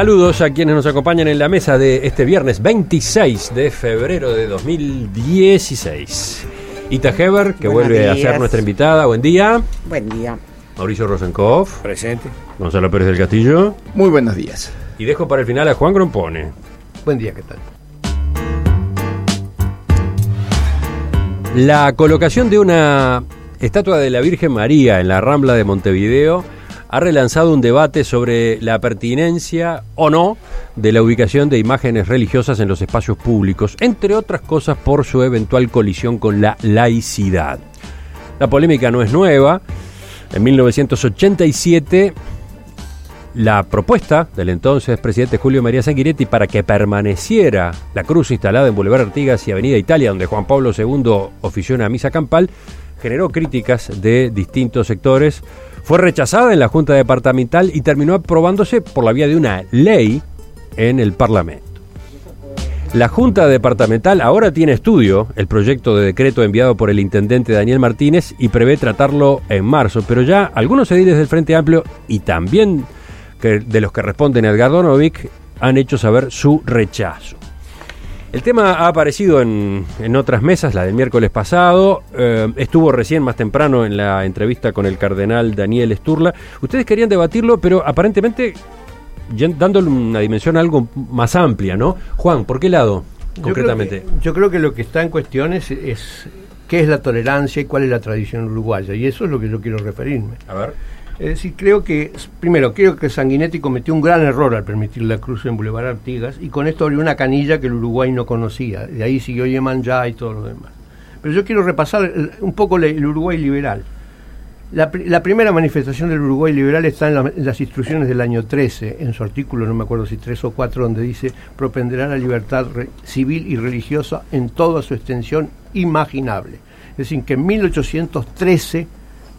Saludos a quienes nos acompañan en la mesa de este viernes 26 de febrero de 2016. Ita Heber, que Buenos vuelve a ser nuestra invitada. Buen día. Buen día. Mauricio Rosenkopf, Presente. Gonzalo Pérez del Castillo. Muy buenos días. Y dejo para el final a Juan Grompone. Buen día, ¿qué tal? La colocación de una estatua de la Virgen María en la Rambla de Montevideo ha relanzado un debate sobre la pertinencia o no de la ubicación de imágenes religiosas en los espacios públicos, entre otras cosas por su eventual colisión con la laicidad. La polémica no es nueva. En 1987 la propuesta del entonces presidente Julio María Sanguinetti para que permaneciera la cruz instalada en Boulevard Artigas y Avenida Italia, donde Juan Pablo II ofició una misa campal, generó críticas de distintos sectores. Fue rechazada en la Junta Departamental y terminó aprobándose por la vía de una ley en el Parlamento. La Junta Departamental ahora tiene estudio el proyecto de decreto enviado por el intendente Daniel Martínez y prevé tratarlo en marzo, pero ya algunos ediles del Frente Amplio y también de los que responden a Edgardo Novik han hecho saber su rechazo. El tema ha aparecido en, en otras mesas, la del miércoles pasado, eh, estuvo recién más temprano en la entrevista con el cardenal Daniel Sturla. Ustedes querían debatirlo, pero aparentemente dándole una dimensión algo más amplia, ¿no? Juan, ¿por qué lado concretamente? Yo creo, que, yo creo que lo que está en cuestión es, es qué es la tolerancia y cuál es la tradición uruguaya. Y eso es lo que yo quiero referirme. A ver. Es decir, creo que, primero, creo que Sanguinetti cometió un gran error al permitir la cruz en Boulevard Artigas y con esto abrió una canilla que el Uruguay no conocía. De ahí siguió Yemanjá y todo lo demás. Pero yo quiero repasar un poco el Uruguay liberal. La, pri- la primera manifestación del Uruguay liberal está en, la- en las instrucciones del año 13, en su artículo, no me acuerdo si 3 o 4, donde dice propenderá la libertad civil y religiosa en toda su extensión imaginable. Es decir, que en 1813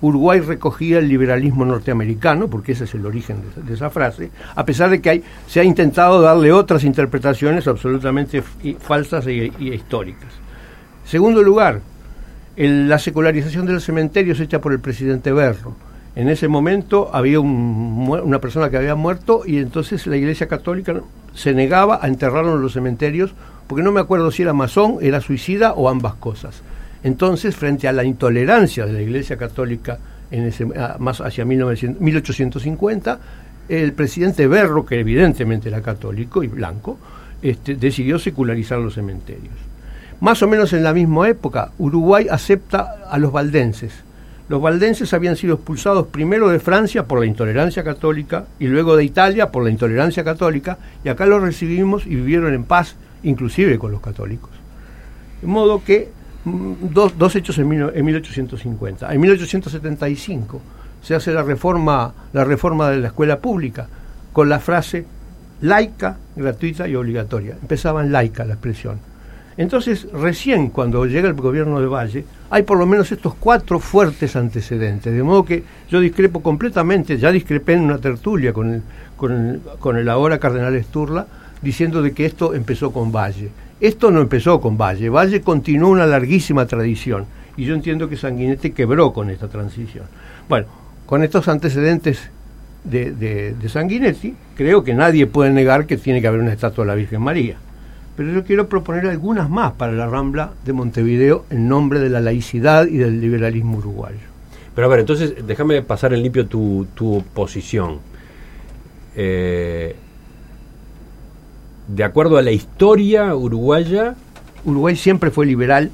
Uruguay recogía el liberalismo norteamericano, porque ese es el origen de, esa- frase, a pesar de que hay, se ha intentado darle otras interpretaciones absolutamente falsas y históricas. Segundo lugar, la secularización de los cementerios hecha por el presidente Berro. En ese momento había una persona que había muerto y entonces la Iglesia Católica se negaba a enterrarlo en los cementerios porque no me acuerdo si era masón, era suicida o ambas cosas. Entonces, frente a la intolerancia de la Iglesia Católica en ese, a- más hacia 1900 1850, el presidente Berro, que evidentemente era católico y blanco, este, decidió secularizar los cementerios. Más o menos en la misma época, Uruguay acepta a los valdenses. Los valdenses habían sido expulsados primero de Francia por la intolerancia católica y luego de Italia por la intolerancia católica, y acá los recibimos y vivieron en paz, inclusive con los católicos. De modo que dos, dos hechos en, mil- en 1850. En 1875 se hace la reforma, la reforma de la escuela pública con la frase laica, gratuita y obligatoria. Empezaba en laica la expresión. Entonces, recién cuando llega el gobierno de Valle, hay por lo menos estos cuatro fuertes antecedentes. De modo que yo discrepo completamente, ya discrepé en una tertulia con el, con el, con el ahora cardenal Sturla, diciendo de que esto empezó con Valle. Esto no empezó con Valle. Valle continuó una larguísima tradición. Y yo entiendo que Sanguinetti quebró con esta transición. Bueno, con estos antecedentes de, Sanguinetti, creo que nadie puede negar que tiene que haber una estatua de la Virgen María. Pero yo quiero proponer algunas más para la Rambla de Montevideo en nombre de la laicidad y del liberalismo uruguayo. Pero a ver, entonces déjame pasar en limpio tu, tu posición. Eh, de acuerdo a la historia uruguaya, Uruguay siempre fue liberal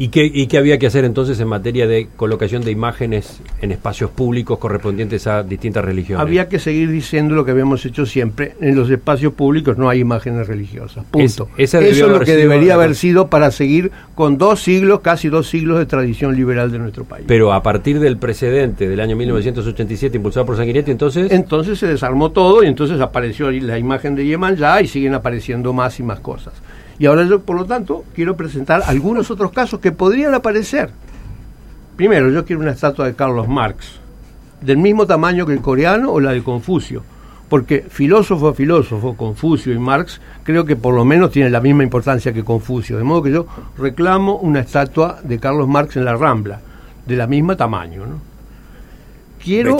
¿Y qué, ¿Y qué había que hacer entonces en materia de colocación de imágenes en espacios públicos correspondientes a distintas religiones? Había que seguir diciendo lo que habíamos hecho siempre. En los espacios públicos no hay imágenes religiosas. Punto. Es- Eso es lo que debería haber sido para seguir con dos siglos, casi dos siglos de tradición liberal de nuestro país. Pero a partir del precedente del año 1987 impulsado por Sanguinetti, entonces... Entonces se desarmó todo y entonces apareció la imagen de Yemanjá y siguen apareciendo más y más cosas. Y ahora yo, por lo tanto, quiero presentar algunos otros casos que podrían aparecer. Primero, yo quiero una estatua de Carlos Marx, del mismo tamaño que el coreano o la de Confucio, porque filósofo a filósofo, Confucio y Marx, creo que por lo menos tienen la misma importancia que Confucio. De modo que yo reclamo una estatua de Carlos Marx en la Rambla, de la misma tamaño. ¿no? Quiero.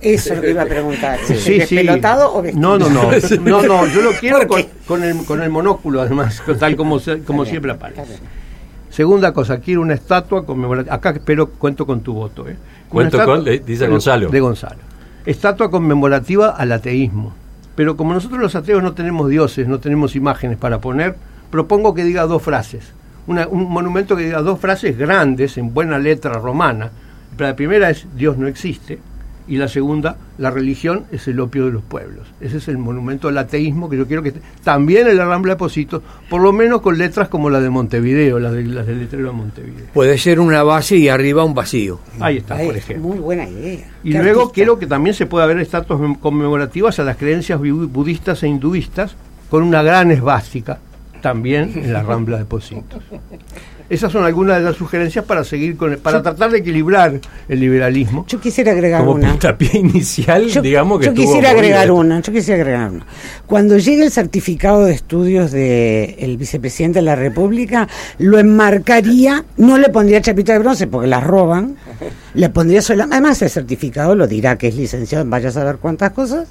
Eso es lo que iba a preguntar. Sí, sí. ¿Despelotado o vestido? No, no, no. No, no, yo lo quiero ¿Por con, el, con el monóculo, además, tal como, se- como bien, siempre aparece. Segunda cosa, quiero una estatua conmemorativa. Acá espero, cuento con tu voto. ¿eh? Cuento estatua- con- dice de- Gonzalo. De Gonzalo. Estatua conmemorativa al ateísmo. Pero como nosotros los ateos no tenemos dioses, no tenemos imágenes para poner, propongo que diga dos frases. Una- un monumento que diga dos frases grandes, en buena letra romana. La primera es Dios no existe. Y la segunda, la religión es el opio de los pueblos. Ese es el monumento al ateísmo que yo quiero que esté también en la Rambla de Positos, por lo menos con letras como la de Montevideo, las, de, las del letrero de Montevideo. Puede ser una base y arriba un vacío. Ahí está, Ay, por es ejemplo. muy buena idea. Y Qué luego artista. quiero que también se pueda ver estatuas mem- conmemorativas a las creencias bu- budistas e hinduistas con una gran esvástica también en la Rambla de Positos. Esas son algunas de las sugerencias para seguir con el- para tratar de equilibrar el liberalismo. Yo quisiera agregar Como una. puntapié inicial, Yo, digamos que yo quisiera agregar una, yo quisiera agregar una. Cuando llegue el certificado de estudios del vicepresidente de la República, lo enmarcaría, no le pondría chapita de bronce porque las roban, le pondría sola, además el certificado lo dirá que es licenciado en vaya a saber cuántas cosas.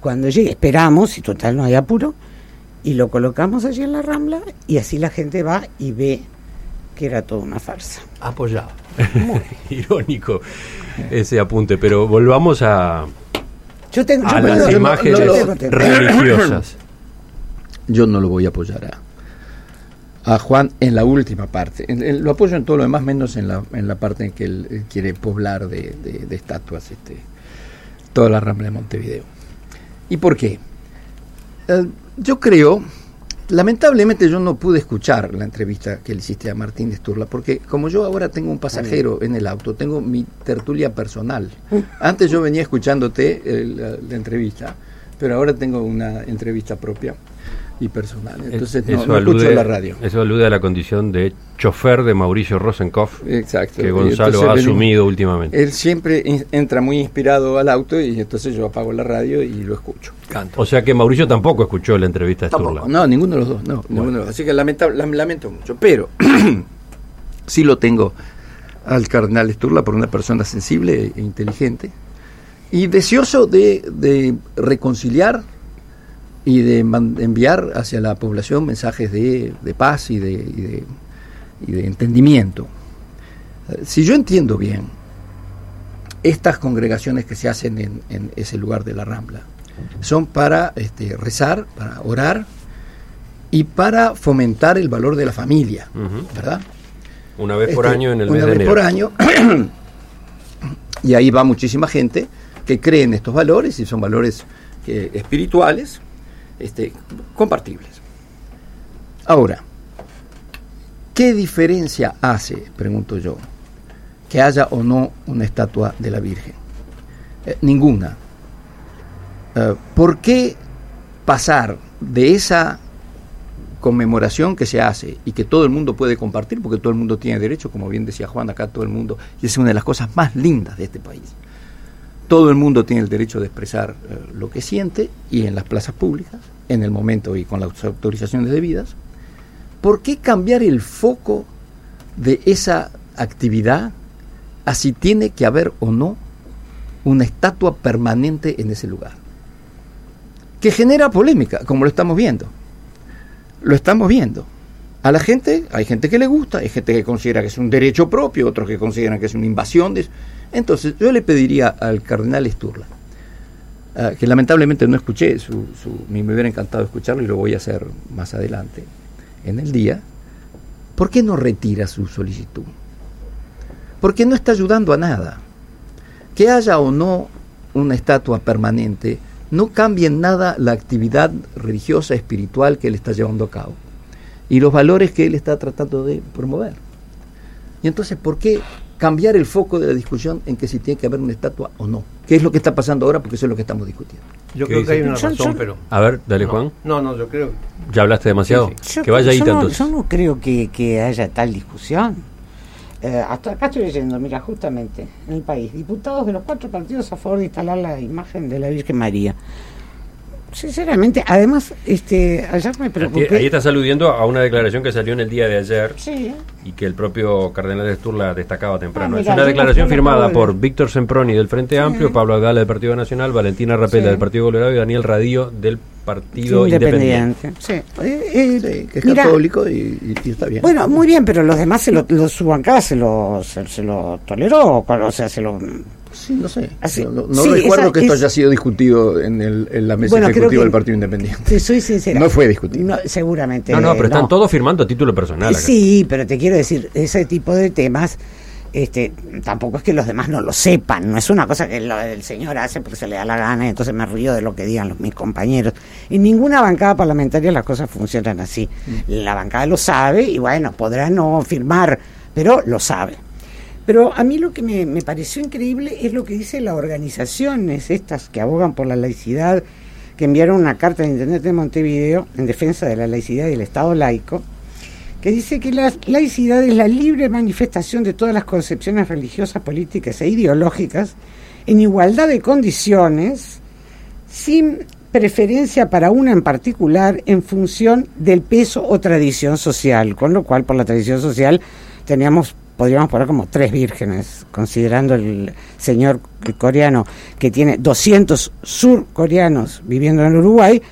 Cuando llegue, esperamos, y total no hay apuro, y lo colocamos allí en la Rambla, y así la gente va y ve que era toda una farsa. Apoyado. Irónico ese apunte, pero volvamos a, Yo tengo, a las imágenes no- no- no- no- religiosas. Yo no lo voy a apoyar a, a Juan en la última parte. En- en- lo apoyo en todo lo demás, menos en la, en la parte en que él quiere poblar de, de- de estatuas este, toda la rambla de Montevideo. ¿Y por qué? Eh, yo creo, lamentablemente yo no pude escuchar la entrevista que le hiciste a Martín de Sturla, porque como yo ahora tengo un pasajero en el auto, tengo mi tertulia personal. Antes yo venía escuchándote eh, la, la entrevista, pero ahora tengo una entrevista propia y personal. Entonces no, eso, no escucho alude, la radio. eso alude a la condición de chofer de Mauricio Rosenkopf Exacto. que Gonzalo entonces ha asumido últimamente. Él siempre in- entra muy inspirado al auto y entonces yo apago la radio y lo escucho. Canto. O sea que Mauricio tampoco escuchó la entrevista de Sturla. No, ninguno de los dos, no, ninguno de los dos. Así que lamenta- lam- lamento mucho, pero sí lo tengo al cardenal Sturla por una persona sensible e inteligente y deseoso de, de reconciliar y de enviar hacia la población mensajes de, de paz y de, y de- y de entendimiento. Si yo entiendo bien, estas congregaciones que se hacen en, en ese lugar de la Rambla son para este, rezar, para orar y para fomentar el valor de la familia. ¿verdad? Una vez por Este, año en el una mes de vez enero. por año. y ahí va muchísima gente que cree en estos valores y son valores eh, espirituales, este, compartibles. Ahora, ¿qué diferencia hace, pregunto yo, que haya o no una estatua de la Virgen? Eh, ninguna. Eh, ¿Por qué pasar de esa conmemoración que se hace y que todo el mundo puede compartir, porque todo el mundo tiene derecho, como bien decía Juan, acá todo el mundo, y es una de las cosas más lindas de este país. Todo el mundo tiene el derecho de expresar eh, lo que siente y en las plazas públicas, en el momento y con las autorizaciones debidas. ¿Por qué cambiar el foco de esa actividad a si tiene que haber o no una estatua permanente en ese lugar? Que genera polémica, como lo estamos viendo lo estamos viendo. A la gente, hay gente que le gusta, hay gente que considera que es un derecho propio, otros que consideran que es una invasión. De... Entonces, yo le pediría al cardenal Sturla, ah, que lamentablemente no escuché, su, me hubiera encantado escucharlo y lo voy a hacer más adelante, en el día, ¿por qué no retira su solicitud? Porque no está ayudando a nada. Que haya o no una estatua permanente no cambia en nada la actividad religiosa, espiritual que él está llevando a cabo y los valores que él está tratando de promover. Y entonces, ¿por qué cambiar el foco de la discusión en que si tiene que haber una estatua o no? ¿Qué es lo que está pasando ahora? Porque eso es lo que estamos discutiendo. Yo ¿Qué creo que hay una Yo- razón, yo- pero... A ver, dale no, Juan. No, no, yo creo... ¿Ya hablaste demasiado? Sí, Yo- Que vaya ahí no, tanto. yo no creo que, que haya tal discusión. Eh, hasta acá estoy leyendo, mira, justamente, en el país, diputados de los cuatro partidos a favor de instalar la imagen de la Virgen María. Sinceramente, además, este, ayer me preocupé. Ahí estás aludiendo a una declaración que salió en el día de ayer Sí, y que el propio Cardenal de Sturla destacaba temprano. Ah, es una declaración firmada por. Víctor Semproni del Frente Amplio, Pablo Agala del Partido Nacional, Valentina Rapela Sí. del Partido Colorado y Daniel Radillo del Partido Independiente. independiente. Sí. Eh, eh, Sí, que es mira, católico y, y- y está bien. Bueno, muy bien, pero los demás, se lo, lo- su bancada se lo, se, se lo toleró, o sea, se lo... sí, no sé. Así- no no- sí, recuerdo esa que esto es- haya sido discutido en, el- en la mesa Bueno, ejecutiva del Partido Independiente. Te soy sincera. No fue discutido. No, seguramente. No, no, pero están no. todos firmando a título personal. acá. Sí, pero te quiero decir, ese tipo de temas, este, tampoco es que los demás no lo sepan, no es una cosa que lo- el señor hace porque se le da la gana y entonces me río de lo que digan los, mis compañeros. En ninguna bancada parlamentaria las cosas funcionan así. La bancada lo sabe y bueno, podrá no firmar, pero lo sabe. Pero a mí lo que me, pareció increíble es lo que dice las organizaciones estas que abogan por la laicidad, que enviaron una carta al Internet de Montevideo en defensa de la laicidad y el Estado laico, que dice que la laicidad es la libre manifestación de todas las concepciones religiosas, políticas e ideológicas en igualdad de condiciones, sin preferencia para una en particular en función del peso o tradición social, con lo cual por la tradición social teníamos podríamos poner como tres vírgenes, considerando el señor coreano que tiene 200 surcoreanos viviendo en Uruguay,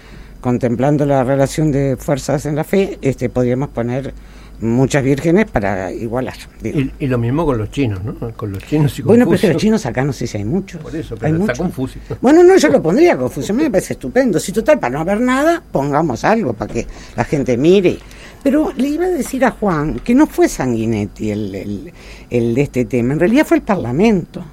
contemplando la relación de fuerzas en la fe, este podríamos poner muchas vírgenes para igualar. Y, y lo mismo con los chinos, ¿no? Con los chinos y Bueno, pero es que Confucio. los chinos acá no sé si hay muchos. Por eso, hay pero está. Confucio. Bueno, no, yo lo pondría Confucio, me parece estupendo. Si total, para no haber nada, pongamos algo para que la gente mire. Pero le iba a decir a Juan que no fue Sanguinetti el, el, de este tema, en realidad fue el Parlamento.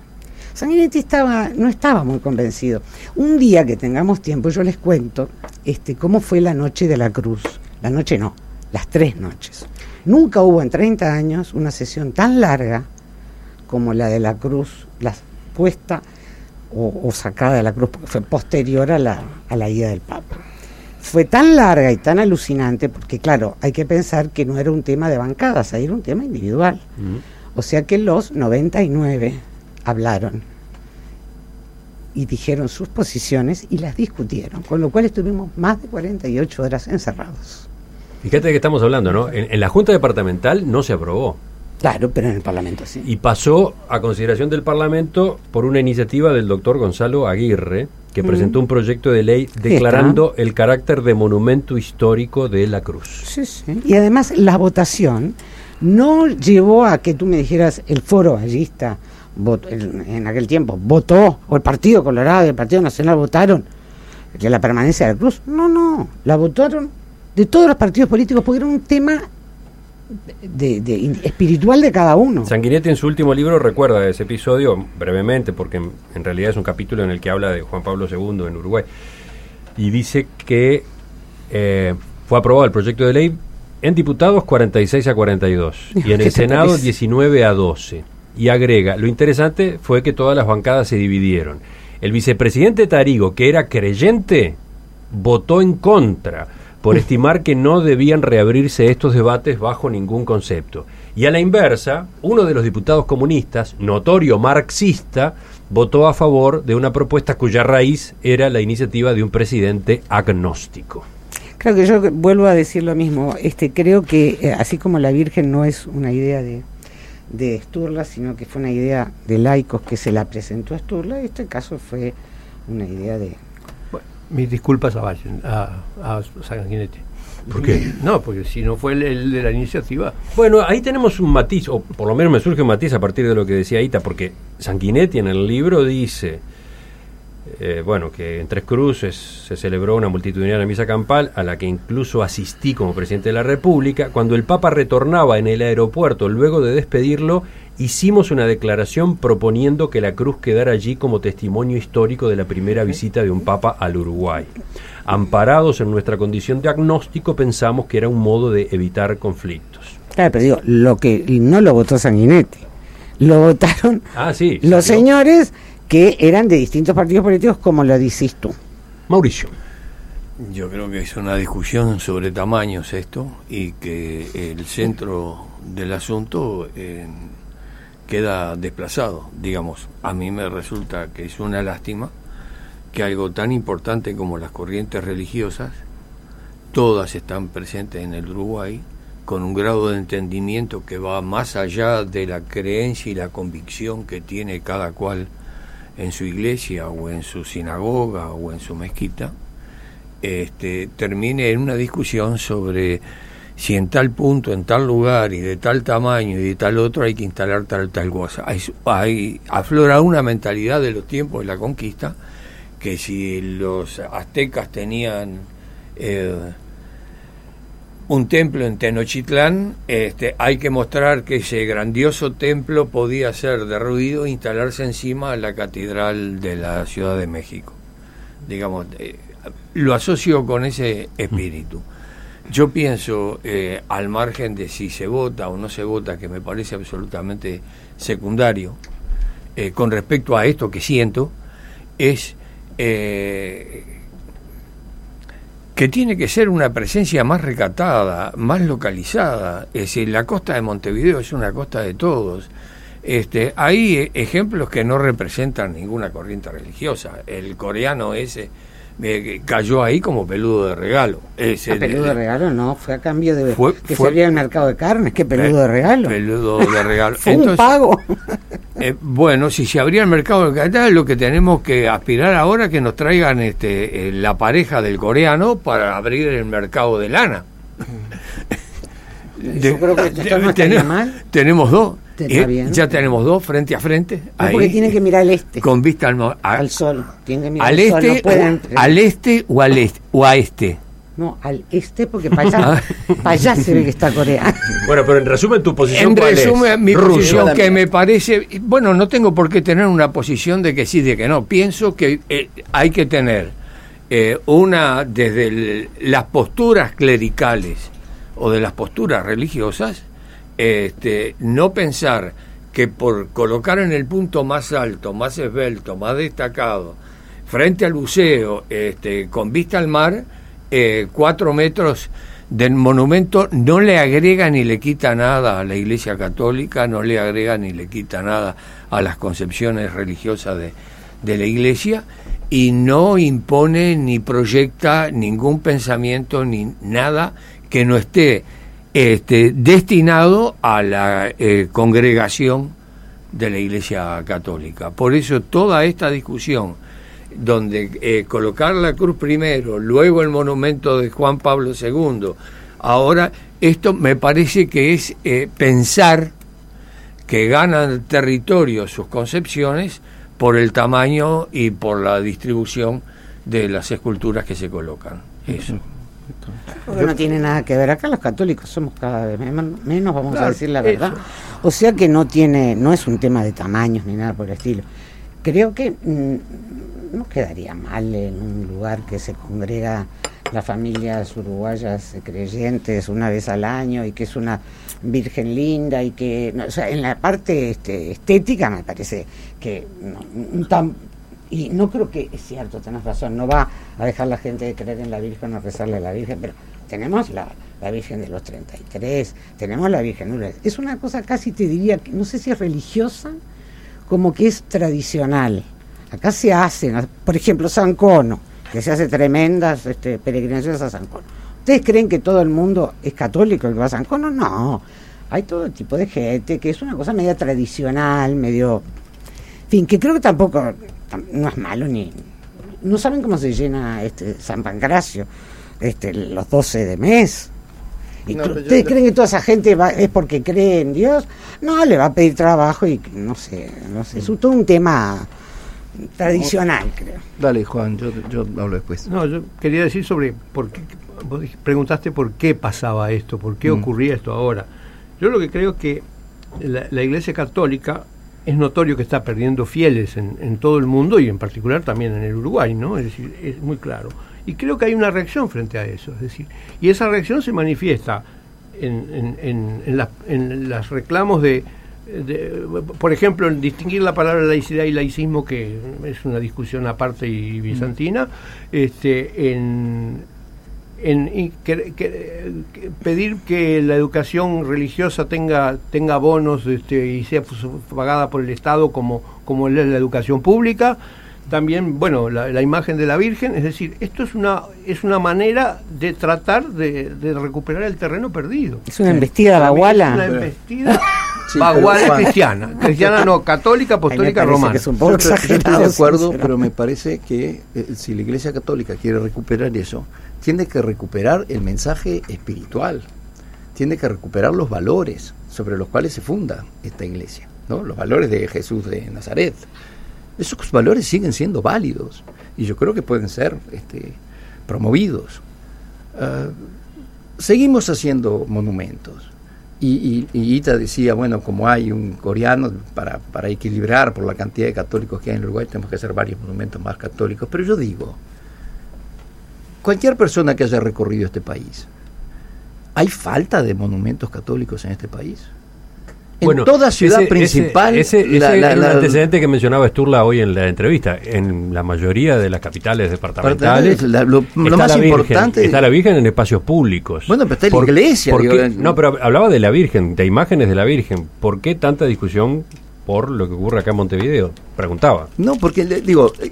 Sanguinetti estaba, no estaba muy convencido. Un día que tengamos tiempo, yo les cuento este, cómo fue la noche de la cruz. La noche no, las tres noches. Nunca hubo en 30 años una sesión tan larga como la de la cruz, la puesta o, o sacada de la cruz, porque fue posterior a la, a la ida del Papa. Fue tan larga y tan alucinante, porque claro, hay que pensar que no era un tema de bancadas, ahí era un tema individual. O sea que los 99 hablaron y dijeron sus posiciones y las discutieron, con lo cual estuvimos más de 48 horas encerrados. Fíjate de qué estamos hablando, ¿no? En, en la Junta Departamental no se aprobó Claro, pero en el Parlamento sí. y pasó a consideración del Parlamento por una iniciativa del doctor Gonzalo Aguirre, que presentó un proyecto de ley declarando el carácter de monumento histórico de la cruz. Sí, sí. Y además la votación no llevó a que tú me dijeras el foro ballista vot- en, en aquel tiempo votó, o el Partido Colorado y el Partido Nacional votaron que la permanencia de la cruz. No, no, la votaron de todos los partidos políticos porque era un tema de, de- in- espiritual de cada uno. Sanguinetti en su último libro recuerda ese episodio brevemente, porque en, en realidad es un capítulo en el que habla de Juan Pablo II en Uruguay. Y dice que eh, fue aprobado el proyecto de ley en diputados 46 a 42 y en ¿Qué el Senado parece? 19 a 12. Y agrega, lo interesante fue que todas las bancadas se dividieron. El vicepresidente Tarigo, que era creyente, votó en contra por estimar que no debían reabrirse estos debates bajo ningún concepto. Y a la inversa, uno de los diputados comunistas, notorio marxista, votó a favor de una propuesta cuya raíz era la iniciativa de un presidente agnóstico. Creo que yo vuelvo a decir lo mismo. Este, creo que eh, así como la Virgen no es una idea de, de Sturla, sino que fue una idea de laicos que se la presentó a Sturla, este caso fue una idea de... Mis disculpas a, a Sanguinetti. ¿Por qué? No, porque si no fue el, el de la iniciativa. Bueno, ahí tenemos un matiz, o por lo menos me surge un matiz a partir de lo que decía Ita, porque Sanguinetti en el libro dice, eh, bueno, que en Tres Cruces se celebró una multitudinaria misa campal a la que incluso asistí como presidente de la República. Cuando el Papa retornaba en el aeropuerto, luego de despedirlo, hicimos una declaración proponiendo que la cruz quedara allí como testimonio histórico de la primera visita de un Papa al Uruguay. Amparados en nuestra condición de agnóstico, pensamos que era un modo de evitar conflictos. Claro, pero digo, lo que no lo votó Sanguinetti, lo votaron Ah, sí. los señores que eran de distintos partidos políticos, como lo dices tú. Mauricio. Yo creo que es una discusión sobre tamaños esto y que el centro del asunto eh, queda desplazado, digamos. A mí me resulta que es una lástima que algo tan importante como las corrientes religiosas, todas están presentes en el Uruguay, con un grado de entendimiento que va más allá de la creencia y la convicción que tiene cada cual en su iglesia o en su sinagoga o en su mezquita, este, termine en una discusión sobre si en tal punto, en tal lugar y de tal tamaño y de tal otro hay que instalar tal tal cosa. Aflora una mentalidad de los tiempos de la conquista que si los aztecas tenían eh, un templo en Tenochtitlán, este, hay que mostrar que ese grandioso templo podía ser derruido e instalarse encima de la catedral de la Ciudad de México. Digamos, eh, lo asocio con ese espíritu. Yo pienso, eh, al margen de si se vota o no se vota, que me parece absolutamente secundario, eh, con respecto a esto que siento, es eh, que tiene que ser una presencia más recatada, más localizada. Es decir, la costa de Montevideo es una costa de todos. Este, hay ejemplos que no representan ninguna corriente religiosa. El coreano ese eh, cayó ahí como peludo de regalo. Ese, A peludo de regalo no, fue a cambio de Fue- que fue- se abriera el mercado de carnes, que peludo de regalo. Peludo de regalo. Fue un pago. eh, bueno, si se abría el mercado del capital, lo que tenemos que aspirar ahora es que nos traigan este, eh, la pareja del coreano para abrir el mercado de lana. Yo creo que esto no estaría mal. Tenemos dos. Está Eh, bien. Ya tenemos dos frente a frente. No, ahí, porque tienen que mirar al este, Con vista al, mo- a- al sol. Tienen que mirar al al sol, este, no pueden- al este o al este o a este. No, al este, porque para allá, para allá se ve que está Corea. Bueno, pero en resumen, tu posición En cuál es? resumen, mi Rusia. posición que me parece, bueno, no tengo por qué tener una posición de que sí, de que no. Pienso que eh, hay que tener eh, una, desde el- las posturas clericales o de las posturas religiosas, este, no pensar que por colocar en el punto más alto, más esbelto, más destacado, frente al buceo, este, con vista al mar, eh, cuatro metros del monumento no le agrega ni le quita nada a la Iglesia Católica, no le agrega ni le quita nada a las concepciones religiosas de, de la Iglesia y no impone ni proyecta ningún pensamiento ni nada que no esté este, destinado a la eh, congregación de la Iglesia Católica. Por eso toda esta discusión, donde eh, colocar la cruz primero, luego el monumento de Juan Pablo II, ahora esto me parece que es eh, pensar que ganan territorio sus concepciones por el tamaño y por la distribución de las esculturas que se colocan. Eso. Porque no tiene nada que ver. Acá los católicos somos cada vez menos, menos, vamos a decir la verdad. O sea que no tiene, no es un tema de tamaños ni nada por el estilo. Creo que mm, no quedaría mal en un lugar que se congrega las familias uruguayas creyentes una vez al año y que es una virgen linda y que, no, o sea, en la parte este, estética me parece que no, un tam- y no creo que es cierto, tenés razón, no va a dejar la gente de creer en la Virgen o rezarle a la Virgen, pero tenemos la, la Virgen de los 33, tenemos la Virgen Lourdes. Es una cosa casi te diría, que no sé si es religiosa, como que es tradicional. Acá se hacen, por ejemplo, San Cono, que se hace tremendas este, peregrinaciones a San Cono. ¿Ustedes creen que todo el mundo es católico el que va a San Cono? No. Hay todo tipo de gente, que es una cosa media tradicional, medio... En fin, que creo que tampoco tam- no es malo ni... No saben cómo se llena este San Pancracio este, los 12 de mes. ¿Y No, ¿Ustedes creen que toda esa gente va, es porque cree en Dios? No, le va a pedir trabajo y no sé, no sé, es todo un tema tradicional, creo. Dale, Juan, yo, yo hablo después. No, yo quería decir sobre por qué, vos preguntaste por qué pasaba esto, por qué Mm. ocurría esto ahora. Yo lo que creo que la, la Iglesia Católica es notorio que está perdiendo fieles en, todo el mundo y en particular también en el Uruguay, ¿no? Es decir, es muy claro. Y creo que hay una reacción frente a eso, es decir, y esa reacción se manifiesta en, en, las- reclamos de, de, por ejemplo, en distinguir la palabra laicidad y laicismo, que es una discusión aparte y bizantina, este, en, en que- que- que pedir que la educación religiosa tenga tenga bonos este, y sea pues, pagada por el Estado como como es la educación pública también bueno la, la imagen de la Virgen es decir esto es una es una manera de tratar de, de recuperar el terreno perdido Es una embestida mí es una baguala. embestida Sí, Juan, cristiana cristiana no católica apostólica romana que es un poco Yo estoy- yo estoy exagerado, de acuerdo, pero me parece que eh, si la Iglesia Católica quiere recuperar eso, tiene que recuperar el mensaje espiritual, tiene que recuperar los valores sobre los cuales se funda esta Iglesia, ¿no? los valores de Jesús de Nazaret. Esos valores siguen siendo válidos y yo creo que pueden ser este, promovidos. Ah, seguimos haciendo monumentos. Y, y, Ita decía, bueno, como hay un coreano, para, para equilibrar por la cantidad de católicos que hay en Uruguay, tenemos que hacer varios monumentos más católicos. Pero yo digo, cualquier persona que haya recorrido este país, ¿hay falta de monumentos católicos en este país? En Bueno, toda ciudad ese- principal... Ese, la- la- la- antecedente que mencionaba Sturla hoy en la entrevista. En la mayoría de las capitales departamentales. la- lo- más la Virgen, importante- Está la Virgen en espacios públicos. Bueno, pero está la ¿Por- iglesia, por digo, qué- en- no, pero hablaba de la Virgen, de imágenes de la Virgen. ¿Por qué tanta discusión por lo que ocurre acá en Montevideo? Preguntaba. No, porque le- digo, eh,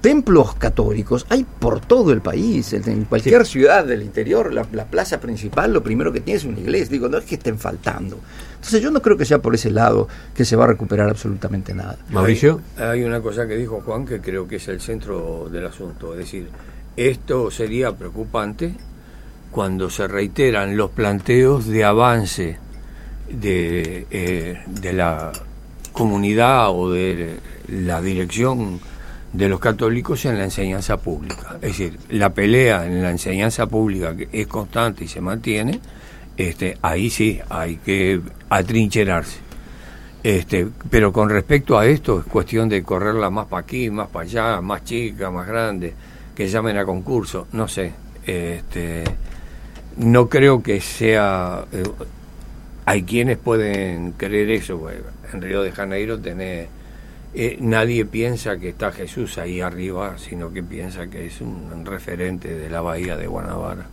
templos católicos hay por todo el país, en en cualquier ciudad del interior, la, la plaza principal, lo primero que tiene es una iglesia. Digo, no es que estén faltando. Entonces yo no creo que sea por ese lado que se va a recuperar absolutamente nada. Mauricio. Hay, hay una cosa que dijo Juan que creo que es el centro del asunto. Es decir, esto sería preocupante cuando se reiteran los planteos de avance de, eh, de la comunidad o de la dirección de los católicos en la enseñanza pública. Es decir, la pelea en la enseñanza pública que es constante y se mantiene, este, ahí sí hay que atrincherarse. Este, pero con respecto a esto, es cuestión de correrla más para aquí, más para allá, más chica, más grande, que llamen a concurso, no sé. Este, no creo que sea. eh, hay quienes pueden creer eso. güey. En Río de Janeiro tenés. eh, nadie piensa que está Jesús ahí arriba, sino que piensa que es un referente de la bahía de Guanabara.